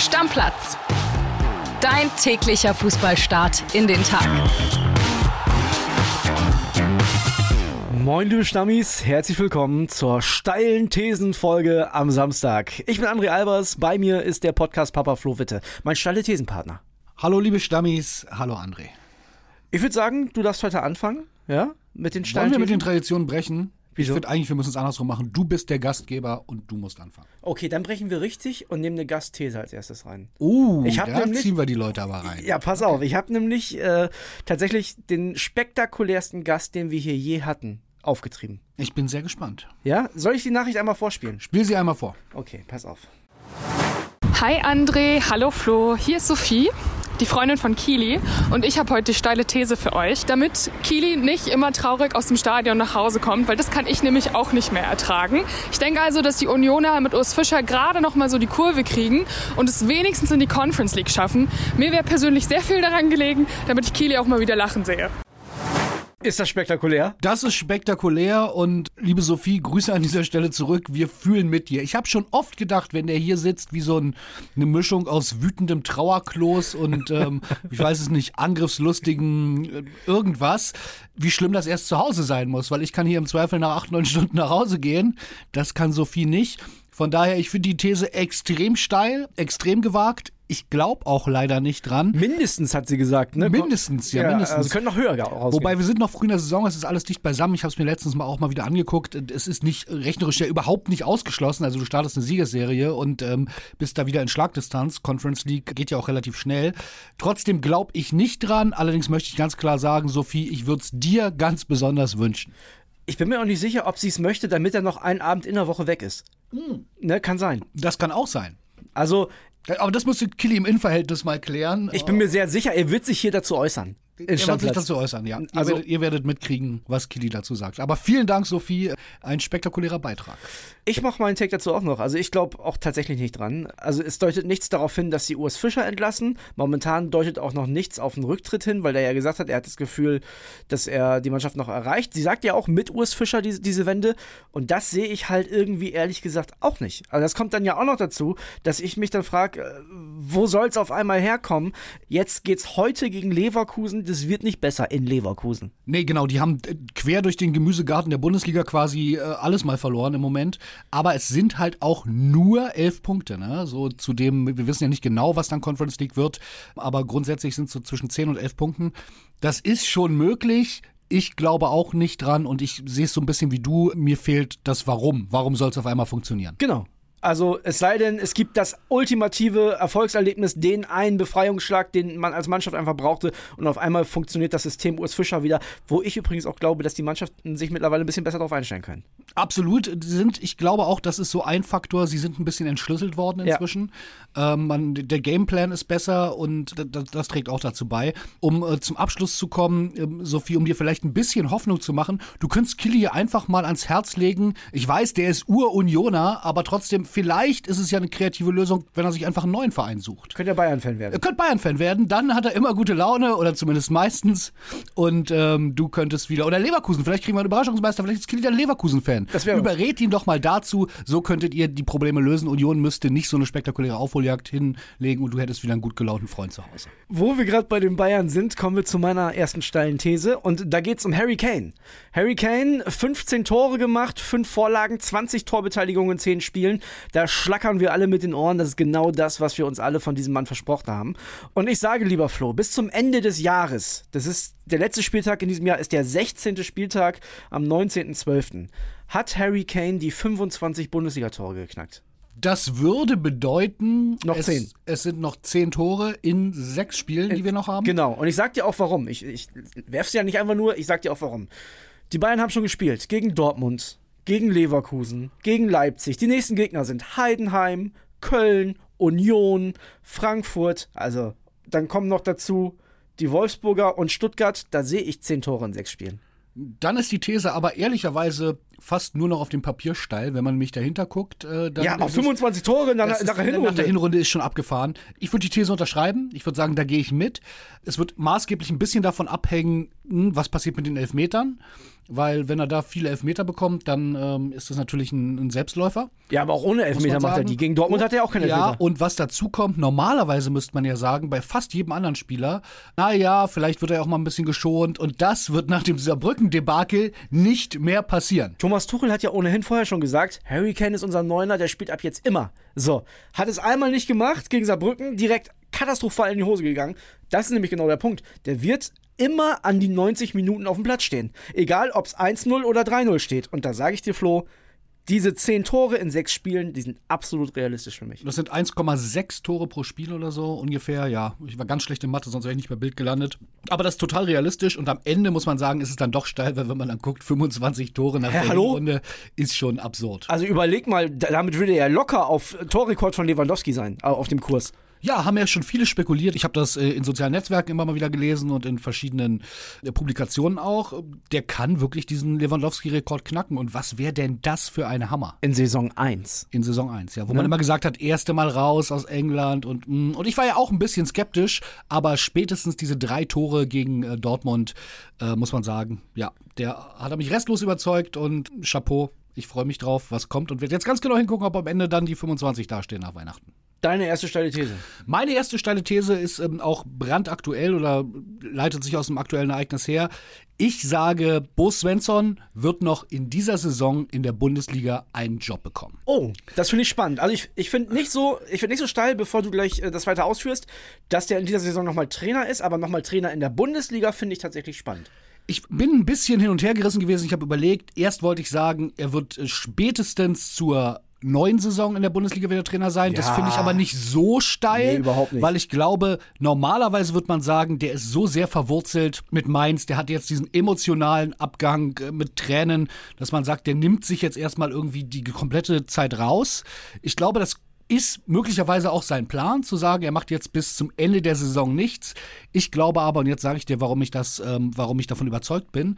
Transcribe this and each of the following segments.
Stammplatz. Dein täglicher Fußballstart in den Tag. Moin, liebe Stammis, herzlich willkommen zur steilen Thesenfolge am Samstag. Ich bin André Albers, bei mir ist der Podcast Papa Flo Witte, mein steile Thesenpartner. Hallo, liebe Stammis, hallo André. Ich würde sagen, du darfst heute anfangen, ja? Mit den steilen Wollen wir mit den Traditionen brechen? Wieso? Ich finde eigentlich, wir müssen es andersrum machen. Du bist der Gastgeber und du musst anfangen. Okay, dann brechen wir richtig und nehmen eine Gastthese als erstes rein. Uh, Ich hab da nämlich- ziehen wir die Leute aber rein. Ja, pass auf, ich habe nämlich äh, tatsächlich den spektakulärsten Gast, den wir hier je hatten, aufgetrieben. Ich bin sehr gespannt. Ja? Soll ich die Nachricht einmal vorspielen? Spiel sie einmal vor. Okay, pass auf. Hi André, hallo Flo, hier ist Sophie, die Freundin von Kili und ich habe heute die steile These für euch, damit Kili nicht immer traurig aus dem Stadion nach Hause kommt, weil das kann ich nämlich auch nicht mehr ertragen. Ich denke also, dass die Unioner mit Urs Fischer gerade noch mal so die Kurve kriegen und es wenigstens in die Conference League schaffen. Mir wäre persönlich sehr viel daran gelegen, damit ich Kili auch mal wieder lachen sehe. Ist das spektakulär? Das ist spektakulär und liebe Sophie, Grüße an dieser Stelle zurück. Wir fühlen mit dir. Ich habe schon oft gedacht, wenn der hier sitzt, wie so ein, eine Mischung aus wütendem Trauerklos und, ähm, ich weiß es nicht, angriffslustigen äh, irgendwas, wie schlimm das erst zu Hause sein muss, weil ich kann hier im Zweifel nach acht, neun Stunden nach Hause gehen. Das kann Sophie nicht. Von daher, ich finde die These extrem steil, extrem gewagt. Ich glaube auch leider nicht dran. Mindestens, hat sie gesagt, ne? Mindestens, ja, mindestens. Also können noch höher rausgehen. Wobei wir sind noch früh in der Saison, es ist alles dicht beisammen. Ich habe es mir letztens mal auch mal wieder angeguckt. Es ist nicht rechnerisch ja überhaupt nicht ausgeschlossen. Also du startest eine Siegesserie und ähm, bist da wieder in Schlagdistanz. Conference League geht ja auch relativ schnell. Trotzdem glaube ich nicht dran. Allerdings möchte ich ganz klar sagen, Sophie, ich würde es dir ganz besonders wünschen. Ich bin mir auch nicht sicher, ob sie es möchte, damit er noch einen Abend in der Woche weg ist. Ne, kann sein. Das kann auch sein. Also, Aber das musste Killy im Innenverhältnis mal klären. ich bin mir sehr sicher, er wird sich hier dazu äußern. Er wird sich dazu äußern, ja. Also- ihr, werdet, ihr werdet mitkriegen, was Killy dazu sagt. Aber vielen Dank, Sophie. Ein spektakulärer Beitrag. Ich mache meinen Take dazu auch noch. Also ich glaube auch tatsächlich nicht dran. Also es deutet nichts darauf hin, dass sie Urs Fischer entlassen. Momentan deutet auch noch nichts auf einen Rücktritt hin, weil er ja gesagt hat, er hat das Gefühl, dass er die Mannschaft noch erreicht. Sie sagt ja auch mit Urs Fischer diese, diese Wende. Und das sehe ich halt irgendwie ehrlich gesagt auch nicht. Also das kommt dann ja auch noch dazu, dass ich mich dann frage, wo soll es auf einmal herkommen? Jetzt geht's heute gegen Leverkusen. Das wird nicht besser in Leverkusen. Nee, genau, die haben äh, quer durch den Gemüsegarten der Bundesliga quasi äh, alles mal verloren im Moment. Aber es sind halt auch nur elf Punkte, ne? So zudem, wir wissen ja nicht genau, was dann Conference League wird, aber grundsätzlich sind es so zwischen zehn und elf Punkten. Das ist schon möglich. Ich glaube auch nicht dran und ich sehe es so ein bisschen wie du. Mir fehlt das Warum. Warum soll es auf einmal funktionieren? Genau. Also es sei denn, es gibt das ultimative Erfolgserlebnis, den einen Befreiungsschlag, den man als Mannschaft einfach brauchte und auf einmal funktioniert das System Urs Fischer wieder, wo ich übrigens auch glaube, dass die Mannschaften sich mittlerweile ein bisschen besser darauf einstellen können. Absolut sind, ich glaube auch, das ist so ein Faktor, sie sind ein bisschen entschlüsselt worden Ja. inzwischen. Ähm, man, der Gameplan ist besser und das, das trägt auch dazu bei. Um äh, zum Abschluss zu kommen, ähm, Sophie, um dir vielleicht ein bisschen Hoffnung zu machen, du könntest Killy einfach mal ans Herz legen. Ich weiß, der ist Ur-Unioner, aber trotzdem, vielleicht ist es ja eine kreative Lösung, wenn er sich einfach einen neuen Verein sucht. Könnte ja Bayern-Fan werden. Er könnte Bayern-Fan werden, dann hat er immer gute Laune oder zumindest meistens. Und ähm, du könntest wieder, oder Leverkusen, vielleicht kriegen wir einen Überraschungsmeister, vielleicht ist Killy dann Leverkusen-Fan. Überred ihn doch mal dazu, so könntet ihr die Probleme lösen. Union müsste nicht so eine spektakuläre Aufholjagd hinlegen und du hättest wieder einen gut gelaunten Freund zu Hause. Wo wir gerade bei den Bayern sind, kommen wir zu meiner ersten steilen These. Und da geht es um Harry Kane. Harry Kane, 15 Tore gemacht, 5 Vorlagen, 20 Torbeteiligungen in 10 Spielen. Da schlackern wir alle mit den Ohren. Das ist genau das, was wir uns alle von diesem Mann versprochen haben. Und ich sage, lieber Flo, bis zum Ende des Jahres, das ist der letzte Spieltag in diesem Jahr, ist der 16. Spieltag am 19.12., hat Harry Kane die 25 Bundesligatore geknackt. Das würde bedeuten, Noch es, zehn. es sind noch zehn Tore in sechs Spielen, die wir noch haben. Genau, und ich sag dir auch warum. Ich, ich werf's ja nicht einfach nur, ich sag dir auch warum. Die Bayern haben schon gespielt gegen Dortmund, gegen Leverkusen, gegen Leipzig. Die nächsten Gegner sind Heidenheim, Köln, Union, Frankfurt. Also, dann kommen noch dazu die Wolfsburger und Stuttgart. Da sehe ich zehn Tore in sechs Spielen. Dann ist die These aber ehrlicherweise fast nur noch auf dem Papier steil. Wenn man mich dahinter guckt, äh, dann. Ja, auf es- 25 Tore nach, nach der Hinrunde. Nach der Hinrunde ist schon abgefahren. Ich würde die These unterschreiben. Ich würde sagen, da gehe ich mit. Es wird maßgeblich ein bisschen davon abhängen, hm, was passiert mit den Elfmetern. Weil, wenn er da viele Elfmeter bekommt, dann ähm, ist das natürlich ein, ein Selbstläufer. ja, aber auch ohne Elfmeter macht er die. Gegen Dortmund hat er auch keine Ja, Elfmeter. und was dazu kommt, normalerweise müsste man ja sagen, bei fast jedem anderen Spieler, naja, vielleicht wird er auch mal ein bisschen geschont und das wird nach dem Saarbrücken-Debakel nicht mehr passieren. Thomas Tuchel hat ja ohnehin vorher schon gesagt, Harry Kane ist unser Neuner, der spielt ab jetzt immer. So, hat es einmal nicht gemacht gegen Saarbrücken, direkt katastrophal in die Hose gegangen. Das ist nämlich genau der Punkt. Der wird immer an die 90 Minuten auf dem Platz stehen. Egal, ob es 1-0 oder 3-0 steht. Und da sage ich dir, Flo, diese 10 Tore in 6 Spielen, die sind absolut realistisch für mich. Das sind 1,6 Tore pro Spiel oder so ungefähr. Ja, ich war ganz schlecht in Mathe, sonst wäre ich nicht bei Bild gelandet. Aber das ist total realistisch und am Ende muss man sagen, ist es dann doch steil, weil wenn man dann guckt, 25 Tore nach Hä, der hallo? Runde ist schon absurd. Also überleg mal, da- damit würde er ja locker auf Torrekord von Lewandowski sein, auf dem Kurs. Ja, haben ja schon viele spekuliert. Ich habe das äh, in sozialen Netzwerken immer mal wieder gelesen und in verschiedenen äh, Publikationen auch. Der kann wirklich diesen Lewandowski-Rekord knacken. Und was wäre denn das für ein Hammer? In Saison 1. In Saison 1, ja. Wo man immer gesagt hat, erste Mal raus aus England und mm, und ich war ja auch ein bisschen skeptisch, aber spätestens diese drei Tore gegen äh, Dortmund, äh, muss man sagen, ja, der hat er mich restlos überzeugt und Chapeau. Ich freue mich drauf, was kommt und werde jetzt ganz genau hingucken, ob am Ende dann die 25 dastehen nach Weihnachten. Deine erste steile These. Meine erste steile These ist ähm, auch brandaktuell oder leitet sich aus dem aktuellen Ereignis her. Ich sage, Bo Svensson wird noch in dieser Saison in der Bundesliga einen Job bekommen. Oh, das finde ich spannend. Also ich, ich finde nicht so, ich finde nicht so steil, bevor du gleich äh, das weiter ausführst, dass der in dieser Saison nochmal Trainer ist, aber nochmal Trainer in der Bundesliga finde ich tatsächlich spannend. Ich bin ein bisschen hin und her gerissen gewesen. Ich habe überlegt, erst wollte ich sagen, er wird äh, spätestens zur neuen Saison in der Bundesliga wieder Trainer sein. Das Ja. finde ich aber nicht so steil, Nee, überhaupt nicht. weil ich glaube, normalerweise wird man sagen, der ist so sehr verwurzelt mit Mainz, der hat jetzt diesen emotionalen Abgang äh, mit Tränen, dass man sagt, der nimmt sich jetzt erstmal irgendwie die komplette Zeit raus. Ich glaube, das ist möglicherweise auch sein Plan, zu sagen, er macht jetzt bis zum Ende der Saison nichts. Ich glaube aber, und jetzt sage ich dir, warum ich das, ähm, warum ich davon überzeugt bin,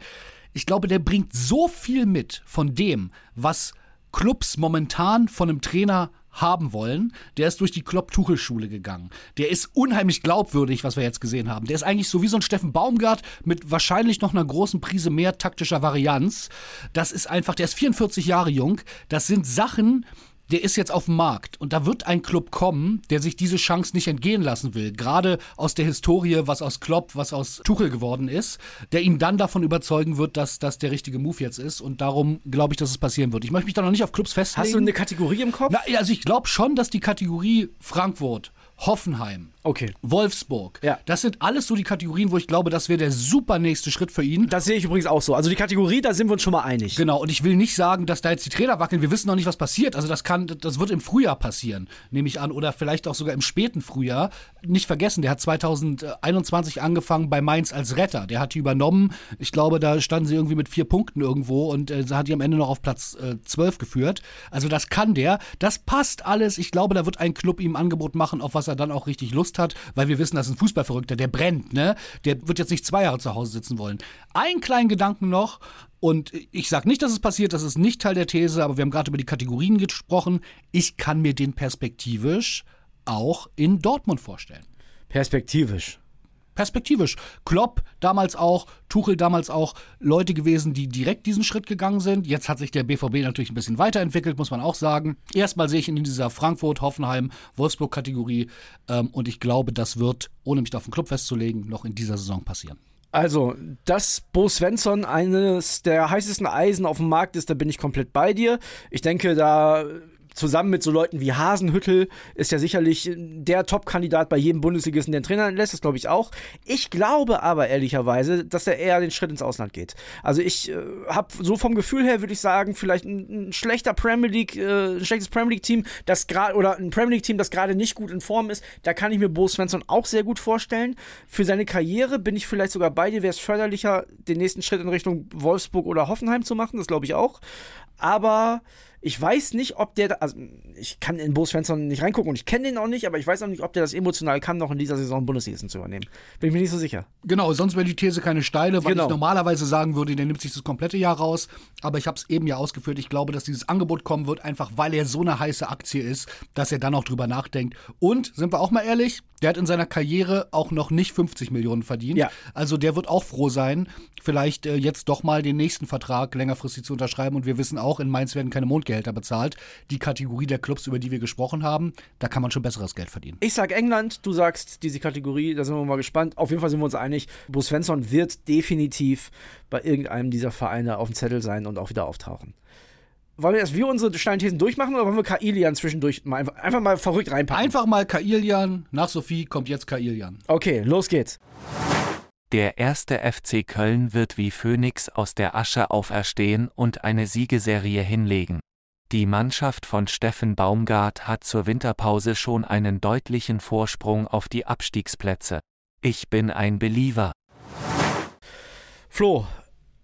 ich glaube, der bringt so viel mit von dem, was Clubs momentan von einem Trainer haben wollen. Der ist durch die Klopp-Tuchel-Schule gegangen. Der ist unheimlich glaubwürdig, was wir jetzt gesehen haben. Der ist eigentlich so wie so ein Steffen Baumgart mit wahrscheinlich noch einer großen Prise mehr taktischer Varianz. Das ist einfach, der ist 44 Jahre jung. Das sind Sachen, der ist jetzt auf dem Markt und da wird ein Club kommen, der sich diese Chance nicht entgehen lassen will. Gerade aus der Historie, was aus Klopp, was aus Tuchel geworden ist, der ihn dann davon überzeugen wird, dass das der richtige Move jetzt ist und darum glaube ich, dass es passieren wird. Ich möchte mich da noch nicht auf Clubs festlegen. Hast du eine Kategorie im Kopf? Na, also ich glaube schon, dass die Kategorie Frankfurt, Hoffenheim, Okay. Wolfsburg, Ja. das sind alles so die Kategorien, wo ich glaube, das wäre der super nächste Schritt für ihn. Das sehe ich übrigens auch so. Also die Kategorie, da sind wir uns schon mal einig. Genau, und ich will nicht sagen, dass da jetzt die Trainer wackeln. Wir wissen noch nicht, was passiert. Also das kann, das wird im Frühjahr passieren, nehme ich an, oder vielleicht auch sogar im späten Frühjahr. Nicht vergessen, der hat 2021 angefangen bei Mainz als Retter. Der hat die übernommen. Ich glaube, da standen sie irgendwie mit vier Punkten irgendwo und äh, hat die am Ende noch auf Platz äh, 12 geführt. Also das kann der. Das passt alles. Ich glaube, da wird ein Club ihm ein Angebot machen, auf was er dann auch richtig Lust hat, weil wir wissen, das ist ein Fußballverrückter, der brennt, ne? Der wird jetzt nicht zwei Jahre zu Hause sitzen wollen. Einen kleinen Gedanken noch. Und ich sage nicht, dass es passiert, das ist nicht Teil der These, aber wir haben gerade über die Kategorien gesprochen. Ich kann mir den perspektivisch auch in Dortmund vorstellen. Perspektivisch. Perspektivisch. Klopp damals auch, Tuchel damals auch, Leute gewesen, die direkt diesen Schritt gegangen sind. Jetzt hat sich der BVB natürlich ein bisschen weiterentwickelt, muss man auch sagen. Erstmal sehe ich ihn in dieser Frankfurt, Hoffenheim, Wolfsburg-Kategorie. Ähm, und ich glaube, das wird, ohne mich da auf den Club festzulegen, noch in dieser Saison passieren. Also, dass Bo Svensson eines der heißesten Eisen auf dem Markt ist, da bin ich komplett bei dir. Ich denke, da zusammen mit so Leuten wie Hasenhüttel ist ja sicherlich der Top-Kandidat bei jedem Bundesligisten, der Trainer lässt, das glaube ich auch. Ich glaube aber ehrlicherweise, dass er eher den Schritt ins Ausland geht. Also ich äh, habe so vom Gefühl her, würde ich sagen, vielleicht ein, ein schlechter Premier League, äh, ein schlechtes Premier League-Team, das gerade oder ein Premier League-Team, das gerade nicht gut in Form ist, da kann ich mir Bo Svensson auch sehr gut vorstellen. Für seine Karriere bin ich vielleicht sogar bei dir, wäre es förderlicher, den nächsten Schritt in Richtung Wolfsburg oder Hoffenheim zu machen, das glaube ich auch. Aber Ich weiß nicht, ob der, also ich kann in Bo Svensson nicht reingucken und ich kenne den auch nicht, aber ich weiß auch nicht, ob der das emotional kann, noch in dieser Saison Bundesligisten zu übernehmen. Bin ich mir nicht so sicher. Genau, sonst wäre die These keine steile, weil Genau. ich normalerweise sagen würde, der nimmt sich das komplette Jahr raus. Aber ich habe es eben ja ausgeführt. Ich glaube, dass dieses Angebot kommen wird, einfach weil er so eine heiße Aktie ist, dass er dann auch drüber nachdenkt. Und sind wir auch mal ehrlich, der hat in seiner Karriere auch noch nicht 50 Millionen verdient. Ja. Also der wird auch froh sein, vielleicht äh, jetzt doch mal den nächsten Vertrag längerfristig zu unterschreiben. Und wir wissen auch, in Mainz werden keine Mondgehälter bezahlt. Die Kategorie der Clubs, über die wir gesprochen haben, da kann man schon besseres Geld verdienen. Ich sag England, du sagst diese Kategorie, da sind wir mal gespannt. Auf jeden Fall sind wir uns einig, Bo Svensson wird definitiv bei irgendeinem dieser Vereine auf dem Zettel sein und auch wieder auftauchen. Wollen wir erst wir unsere steilen Thesen durchmachen oder wollen wir Kailian zwischendurch mal einfach, einfach mal verrückt reinpacken? Einfach mal Kailian. Nach Sophie kommt jetzt Kailian. Okay, los geht's. Der erste FC Köln wird wie Phönix aus der Asche auferstehen und eine Siegeserie hinlegen. Die Mannschaft von Steffen Baumgart hat zur Winterpause schon einen deutlichen Vorsprung auf die Abstiegsplätze. Ich bin ein Believer. Flo,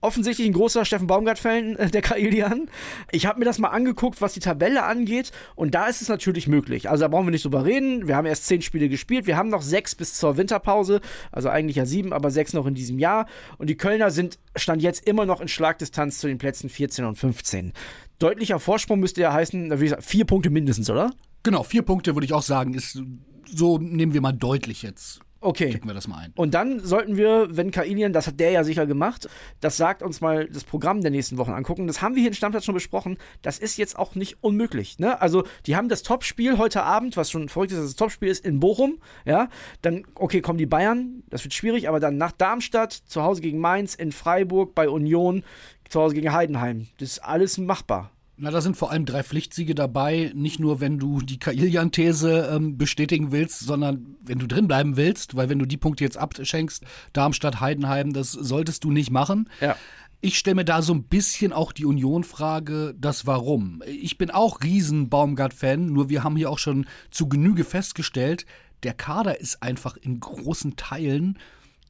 offensichtlich ein großer Steffen Baumgart-Fan, äh, der Kailian. Ich habe mir das mal angeguckt, was die Tabelle angeht. Und da ist es natürlich möglich. Also da brauchen wir nicht drüber reden. Wir haben erst zehn Spiele gespielt. Wir haben noch sechs bis zur Winterpause. Also eigentlich ja sieben, aber sechs noch in diesem Jahr. Und die Kölner sind, stand jetzt immer noch in Schlagdistanz zu den Plätzen 14 und 15. Deutlicher Vorsprung müsste ja heißen, wie gesagt, vier Punkte mindestens, oder? Genau, vier Punkte würde ich auch sagen, ist so nehmen wir mal deutlich jetzt. Okay. Kippen wir das mal ein. Und dann sollten wir, wenn Kailian, das hat der ja sicher gemacht, das sagt uns mal das Programm der nächsten Wochen angucken. Das haben wir hier in Stammplatz schon besprochen. Das ist jetzt auch nicht unmöglich. Ne? Also, die haben das Topspiel heute Abend, was schon verrückt ist, dass das Topspiel ist, in Bochum. Ja, dann, okay, kommen die Bayern, das wird schwierig, aber dann nach Darmstadt, zu Hause gegen Mainz, in Freiburg, bei Union, zu Hause gegen Heidenheim. Das ist alles machbar. Na, da sind vor allem drei Pflichtsiege dabei. Nicht nur, wenn du die Kailian-These ähm, bestätigen willst, sondern wenn du drin bleiben willst, weil wenn du die Punkte jetzt abschenkst, Darmstadt, Heidenheim, das solltest du nicht machen. Ja. Ich stelle mir da so ein bisschen auch die Union-Frage, das Warum. Ich bin auch riesen Baumgart-Fan, nur wir haben hier auch schon zu Genüge festgestellt, der Kader ist einfach in großen Teilen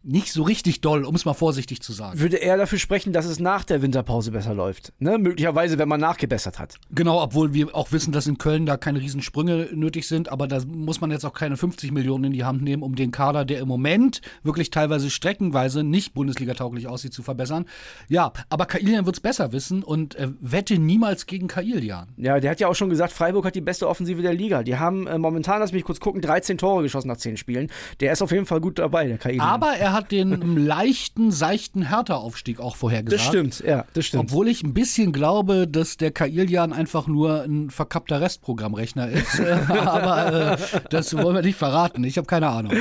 nicht so richtig doll, um es mal vorsichtig zu sagen. Würde er dafür sprechen, dass es nach der Winterpause besser läuft. Ne? Möglicherweise, wenn man nachgebessert hat. Genau, obwohl wir auch wissen, dass in Köln da keine Riesensprünge nötig sind, aber da muss man jetzt auch keine 50 Millionen in die Hand nehmen, um den Kader, der im Moment wirklich teilweise streckenweise nicht Bundesliga-tauglich aussieht, zu verbessern. Ja, aber Kailian wird es besser wissen und äh, wette niemals gegen Kailian. Ja, der hat ja auch schon gesagt, Freiburg hat die beste Offensive der Liga. Die haben äh, momentan, lass mich kurz gucken, 13 Tore geschossen nach 10 Spielen. Der ist auf jeden Fall gut dabei, der Kailian. Aber er hat den leichten, seichten Hertha-Aufstieg auch vorhergesagt. das stimmt, ja, das stimmt. Obwohl ich ein bisschen glaube, dass der Kailian einfach nur ein verkappter Restprogrammrechner ist. Aber äh, das wollen wir nicht verraten. Ich habe keine Ahnung.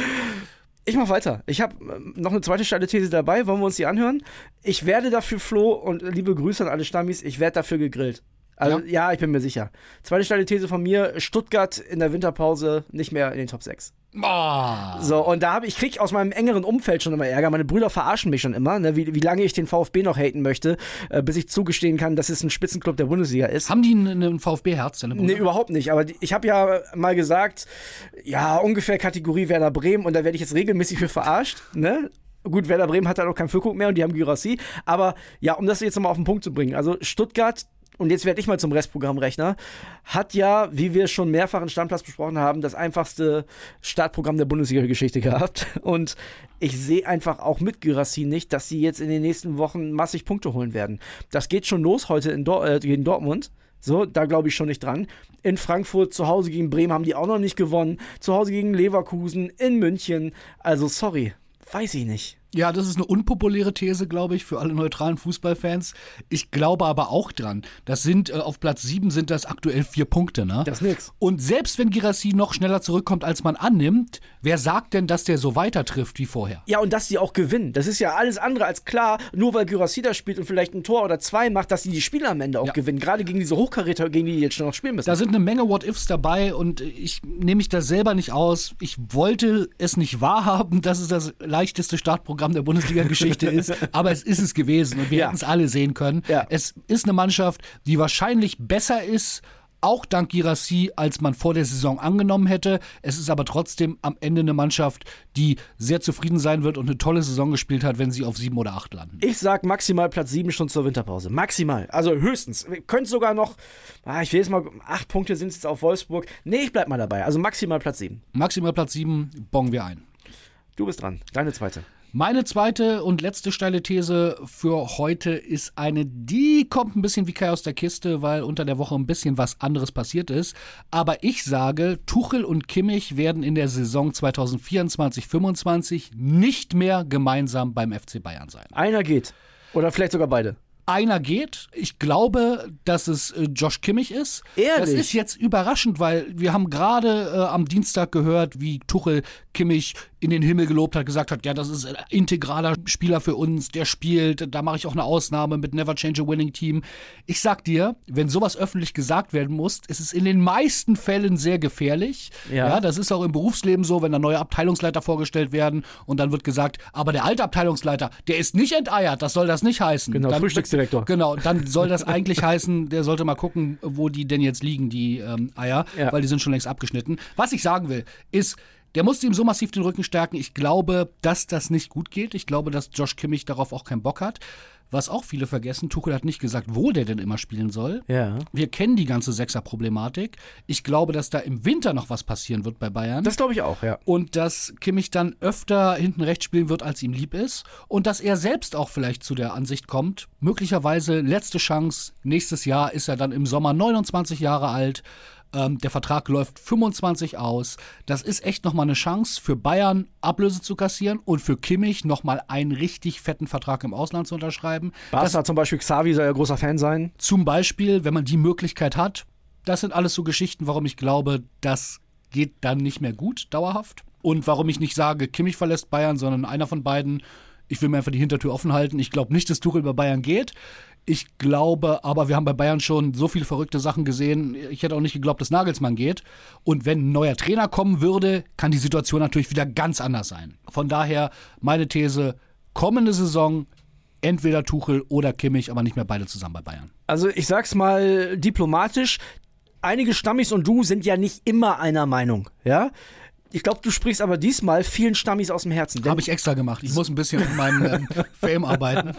Ich mach weiter. Ich habe ähm, noch eine zweite steile These dabei. Wollen wir uns die anhören? Ich werde dafür, Flo, und liebe Grüße an alle Stammis, ich werde dafür gegrillt. Also, ja. ich bin mir sicher. Zweite steile These von mir: Stuttgart in der Winterpause nicht mehr in den Top 6. Oh. So, und da habe ich krieg aus meinem engeren Umfeld schon immer Ärger. Meine Brüder verarschen mich schon immer, ne, wie, wie lange ich den VfB noch haten möchte, äh, bis ich zugestehen kann, dass es ein Spitzenclub der Bundesliga ist. Haben die ein, VfB-Herz? Nee, überhaupt nicht. Aber die, ich habe ja mal gesagt, ja, ungefähr Kategorie Werder Bremen und da werde ich jetzt regelmäßig für verarscht, ne? Gut, Werder Bremen hat halt auch keinen Füllkrug mehr und die haben Gyrassi. Aber ja, um das jetzt nochmal auf den Punkt zu bringen. Also Stuttgart, und jetzt werde ich mal zum Restprogrammrechner, hat ja, wie wir schon mehrfach in Stammplatz besprochen haben, das einfachste Startprogramm der Bundesliga-Geschichte gehabt. Und ich sehe einfach auch mit Gyrassi nicht, dass sie jetzt in den nächsten Wochen massig Punkte holen werden. Das geht schon los heute in Dor äh, gegen Dortmund. So, da glaube ich schon nicht dran. In Frankfurt, zu Hause gegen Bremen haben die auch noch nicht gewonnen. Zu Hause gegen Leverkusen, in München. Also, sorry, weiß ich nicht. Ja, das ist eine unpopuläre These, glaube ich, für alle neutralen Fußballfans. Ich glaube aber auch dran. Das sind, äh, auf Platz 7 sind das aktuell vier Punkte, ne? Das ist nix. Und selbst wenn Girassi noch schneller zurückkommt, als man annimmt, wer sagt denn, dass der so weiter trifft wie vorher? Ja, und dass die auch gewinnen. Das ist ja alles andere als klar. Nur weil Gyrassi da spielt und vielleicht ein Tor oder zwei macht, dass die die Spiele am Ende auch Ja. gewinnen. Gerade gegen diese Hochkaräter, gegen die die jetzt schon noch spielen müssen. Da sind eine Menge What-Ifs dabei und ich nehme mich da selber nicht aus. Ich wollte es nicht wahrhaben, dass es das leichteste Startprogramm der Bundesliga-Geschichte ist, aber es ist es gewesen und wir Ja. hätten es alle sehen können. Ja. Es ist eine Mannschaft, die wahrscheinlich besser ist auch dank Girassi, als man vor der Saison angenommen hätte. Es ist aber trotzdem am Ende eine Mannschaft, die sehr zufrieden sein wird und eine tolle Saison gespielt hat, wenn sie auf sieben oder acht landen. Ich sag maximal Platz sieben schon zur Winterpause. Maximal. Also höchstens. Könnt sogar noch, ah, ich will jetzt mal, acht Punkte sind es jetzt auf Wolfsburg. Nee, ich bleib mal dabei. Also maximal Platz sieben. Maximal Platz sieben, bongen wir ein. Du bist dran. Deine zweite. Meine zweite und letzte steile These für heute ist eine, die kommt ein bisschen wie Kai aus der Kiste, weil unter der Woche ein bisschen was anderes passiert ist. Aber ich sage, Tuchel und Kimmich werden in der Saison 2024-25 nicht mehr gemeinsam beim FC Bayern sein. Einer geht. Oder vielleicht sogar beide. Einer geht. Ich glaube, dass es äh, Josh Kimmich ist. Ehrlich? Das ist jetzt überraschend, weil wir haben gerade äh, am Dienstag gehört, wie Tuchel Kimmich in den Himmel gelobt hat, gesagt hat, ja, das ist ein integraler Spieler für uns, der spielt, da mache ich auch eine Ausnahme mit Never Change a Winning Team. Ich sag dir, wenn sowas öffentlich gesagt werden muss, ist es in den meisten Fällen sehr gefährlich. Ja. ja das ist auch im Berufsleben so, wenn da neue Abteilungsleiter vorgestellt werden und dann wird gesagt, aber der alte Abteilungsleiter, der ist nicht enteiert, das soll das nicht heißen. Genau, dann, Frühstücksdirektor. Genau, dann soll das eigentlich heißen, der sollte mal gucken, wo die denn jetzt liegen, die ähm, Eier, Ja. weil die sind schon längst abgeschnitten. Was ich sagen will, ist, der musste ihm so massiv den Rücken stärken. Ich glaube, dass das nicht gut geht. Ich glaube, dass Josh Kimmich darauf auch keinen Bock hat. Was auch viele vergessen, Tuchel hat nicht gesagt, wo der denn immer spielen soll. Ja. Wir kennen die ganze Sechser-Problematik. Ich glaube, dass da im Winter noch was passieren wird bei Bayern. Das glaube ich auch, ja. und dass Kimmich dann öfter hinten rechts spielen wird, als ihm lieb ist. Und dass er selbst auch vielleicht zu der Ansicht kommt, möglicherweise letzte Chance, nächstes Jahr ist er dann im Sommer 29 Jahre alt. Ähm, der Vertrag läuft 25 aus. Das ist echt nochmal eine Chance für Bayern, Ablöse zu kassieren und für Kimmich nochmal einen richtig fetten Vertrag im Ausland zu unterschreiben. Barca zum Beispiel, Xavi soll ja großer Fan sein. Zum Beispiel, wenn man die Möglichkeit hat. Das sind alles so Geschichten, warum ich glaube, das geht dann nicht mehr gut, dauerhaft. Und warum ich nicht sage, Kimmich verlässt Bayern, sondern einer von beiden. Ich will mir einfach die Hintertür offen halten. Ich glaube nicht, dass Tuchel bei Bayern geht. Ich glaube, aber wir haben bei Bayern schon so viele verrückte Sachen gesehen. Ich hätte auch nicht geglaubt, dass Nagelsmann geht. Und wenn ein neuer Trainer kommen würde, kann die Situation natürlich wieder ganz anders sein. Von daher meine These, kommende Saison entweder Tuchel oder Kimmich, aber nicht mehr beide zusammen bei Bayern. Also ich sag's mal diplomatisch, einige Stammis und du sind ja nicht immer einer Meinung, ja? Ich glaube, du sprichst aber diesmal vielen Stammis aus dem Herzen. Habe ich extra gemacht. Ich muss ein bisschen an meinem ähm, Fame arbeiten.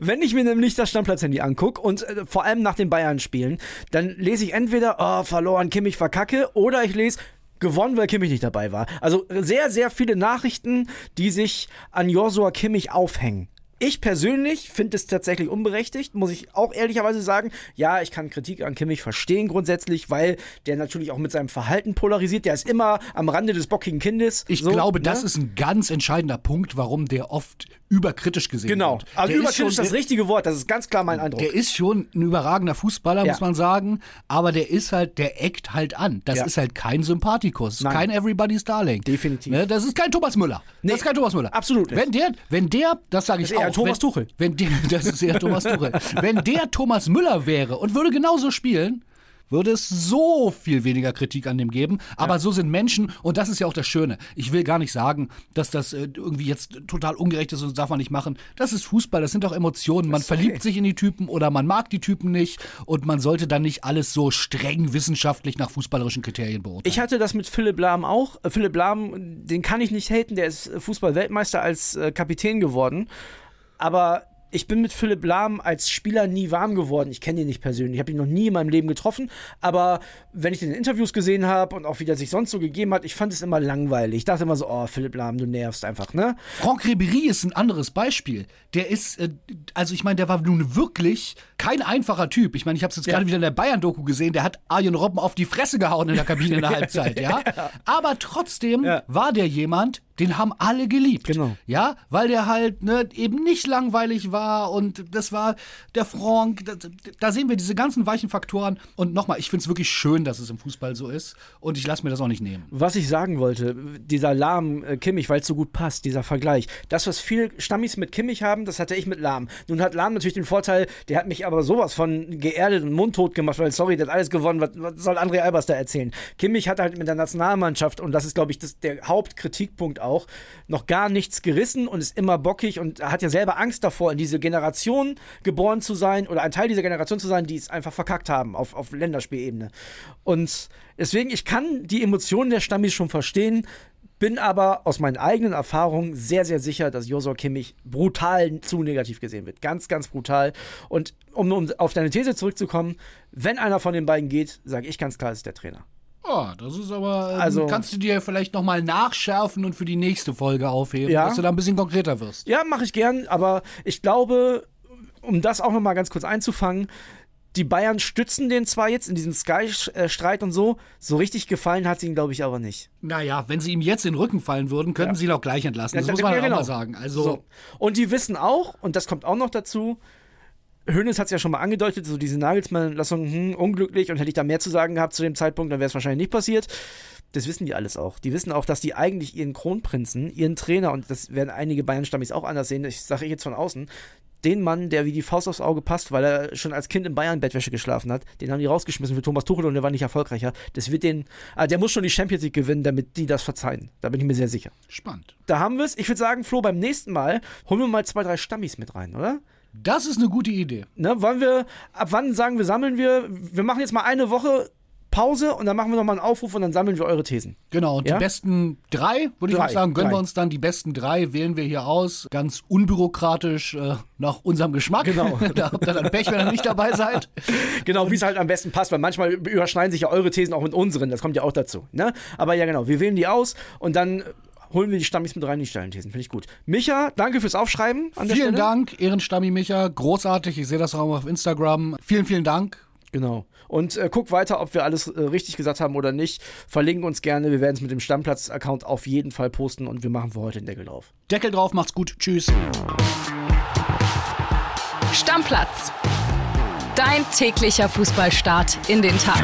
wenn ich mir nämlich das Stammplatz-Handy angucke und äh, vor allem nach den Bayern-Spielen, dann lese ich entweder, oh, verloren, Kimmich verkacke, oder ich lese, gewonnen, weil Kimmich nicht dabei war. Also sehr, sehr viele Nachrichten, die sich an Joshua Kimmich aufhängen. Ich persönlich finde es tatsächlich unberechtigt, muss ich auch ehrlicherweise sagen. Ja, ich kann Kritik an Kimmich verstehen grundsätzlich, weil der natürlich auch mit seinem Verhalten polarisiert. Der ist immer am Rande des bockigen Kindes. Ich so, glaube, ne? das ist ein ganz entscheidender Punkt, warum der oft überkritisch gesehen Genau. wird. Also der überkritisch ist schon, das richtige Wort, das ist ganz klar mein Eindruck. Der ist schon ein überragender Fußballer, Ja. muss man sagen. Aber der ist halt, der eckt halt an. Das Ja. ist halt kein Sympathikus, Nein. kein Everybody's Darling. Definitiv. Ne, das ist kein Thomas Müller. Nee, das ist kein Thomas Müller. absolut nicht. Wenn der, wenn der, das sage ich auch. Thomas wenn, Tuchel. Wenn der, das ist eher Thomas Tuchel. Wenn der Thomas Müller wäre und würde genauso spielen, würde es so viel weniger Kritik an dem geben. Aber so sind Menschen und das ist ja auch das Schöne. Ich will gar nicht sagen, dass das äh, irgendwie jetzt total ungerecht ist und das darf man nicht machen. Das ist Fußball, das sind auch Emotionen. Man okay. verliebt sich in die Typen oder man mag die Typen nicht und man sollte dann nicht alles so streng wissenschaftlich nach fußballerischen Kriterien beurteilen. Ich hatte das mit Philipp Lahm auch. Äh, Philipp Lahm, den kann ich nicht haten, der ist Fußball-Weltmeister als äh, Kapitän geworden. Aber ich bin mit Philipp Lahm als Spieler nie warm geworden. Ich kenne ihn nicht persönlich, ich habe ihn noch nie in meinem Leben getroffen. Aber wenn ich den in Interviews gesehen habe und auch wie der sich sonst so gegeben hat, ich fand es immer langweilig. Ich dachte immer so, oh, Philipp Lahm, du nervst einfach, ne? Franck Ribéry ist ein anderes Beispiel. Der ist, äh, also ich meine, der war nun wirklich kein einfacher Typ. Ich meine, ich habe es jetzt Ja. gerade wieder in der Bayern-Doku gesehen, der hat Arjen Robben auf die Fresse gehauen in der Kabine in der Halbzeit, ja. Aber trotzdem Ja. war der jemand, den haben alle geliebt. Genau. Ja, weil der halt ne, eben nicht langweilig war und das war der Franck. Da, da sehen wir diese ganzen weichen Faktoren. Und nochmal, ich finde es wirklich schön, dass es im Fußball so ist und ich lasse mir das auch nicht nehmen. Was ich sagen wollte, dieser Lahm äh, Kimmich, weil es so gut passt, dieser Vergleich. Das, was viele Stammis mit Kimmich haben, das hatte ich mit Lahm. Nun hat Lahm natürlich den Vorteil, der hat mich aber sowas von geerdet und mundtot gemacht, weil sorry, der hat alles gewonnen. Was, was soll André Albers da erzählen? Kimmich hat halt mit der Nationalmannschaft, und das ist, glaube ich, das, der Hauptkritikpunkt auch, noch gar nichts gerissen und ist immer bockig und hat ja selber Angst davor, in diese Generation geboren zu sein oder ein Teil dieser Generation zu sein, die es einfach verkackt haben auf, auf Länderspielebene. Und deswegen, ich kann die Emotionen der Stammis schon verstehen, bin aber aus meinen eigenen Erfahrungen sehr, sehr sicher, dass Josua Kimmich brutal zu negativ gesehen wird. Ganz, ganz brutal. Und um, um auf deine These zurückzukommen, wenn einer von den beiden geht, sage ich ganz klar, ist der Trainer. Oh, das ist aber. Ähm, Also- kannst du dir vielleicht nochmal nachschärfen und für die nächste Folge aufheben, Ja. dass du da ein bisschen konkreter wirst? Ja, mache ich gern, aber ich glaube, um das auch nochmal ganz kurz einzufangen, die Bayern stützen den zwar jetzt in diesem Sky-Streit und so, so richtig gefallen hat es ihnen, glaube ich, aber nicht. Naja, wenn sie ihm jetzt in den Rücken fallen würden, könnten sie ihn auch gleich entlassen. Das Ja, muss ja, man genau. auch mal sagen. Also, So. Und die wissen auch, und das kommt auch noch dazu, Hönes hat es ja schon mal angedeutet, so diese Nagelsmann-Lassung, hm, unglücklich und hätte ich da mehr zu sagen gehabt zu dem Zeitpunkt, dann wäre es wahrscheinlich nicht passiert. Das wissen die alles auch. Die wissen auch, dass die eigentlich ihren Kronprinzen, ihren Trainer, und das werden einige Bayern-Stammis auch anders sehen, das sage ich jetzt von außen, den Mann, der wie die Faust aufs Auge passt, weil er schon als Kind in Bayern Bettwäsche geschlafen hat, den haben die rausgeschmissen für Thomas Tuchel und der war nicht erfolgreicher. Das wird den, ah, der muss schon die Champions League gewinnen, damit die das verzeihen. Da bin ich mir sehr sicher. spannend. Da haben wir es. Ich würde sagen, Flo, beim nächsten Mal holen wir mal zwei, drei Stammis mit rein, oder? Das ist eine gute Idee. Ne, wollen wir, ab wann sagen wir, sammeln wir? Wir machen jetzt mal eine Woche Pause und dann machen wir nochmal einen Aufruf und dann sammeln wir eure Thesen. Genau, und Ja? die besten drei, würde ich auch sagen, gönnen drei. wir uns dann die besten drei, wählen wir hier aus. Ganz unbürokratisch, äh, nach unserem Geschmack. Genau. da habt ihr dann Pech, wenn ihr nicht dabei seid. Genau, wie es halt am besten passt, weil manchmal überschneiden sich ja eure Thesen auch mit unseren, das kommt ja auch dazu. Ne? Aber ja, genau, wir wählen die aus und dann holen wir die Stammis mit rein, die steilen Thesen. Finde ich gut. Micha, danke fürs Aufschreiben an der Vielen. Dank, Ehrenstammi Micha, großartig. Ich sehe das auch auf Instagram. Vielen, vielen Dank. Genau. Und äh, guck weiter, ob wir alles äh, richtig gesagt haben oder nicht. Verlinken uns gerne. Wir werden es mit dem Stammplatz-Account auf jeden Fall posten und wir machen für heute den Deckel drauf. Deckel drauf, macht's gut. Tschüss. Stammplatz. Dein täglicher Fußballstart in den Tag.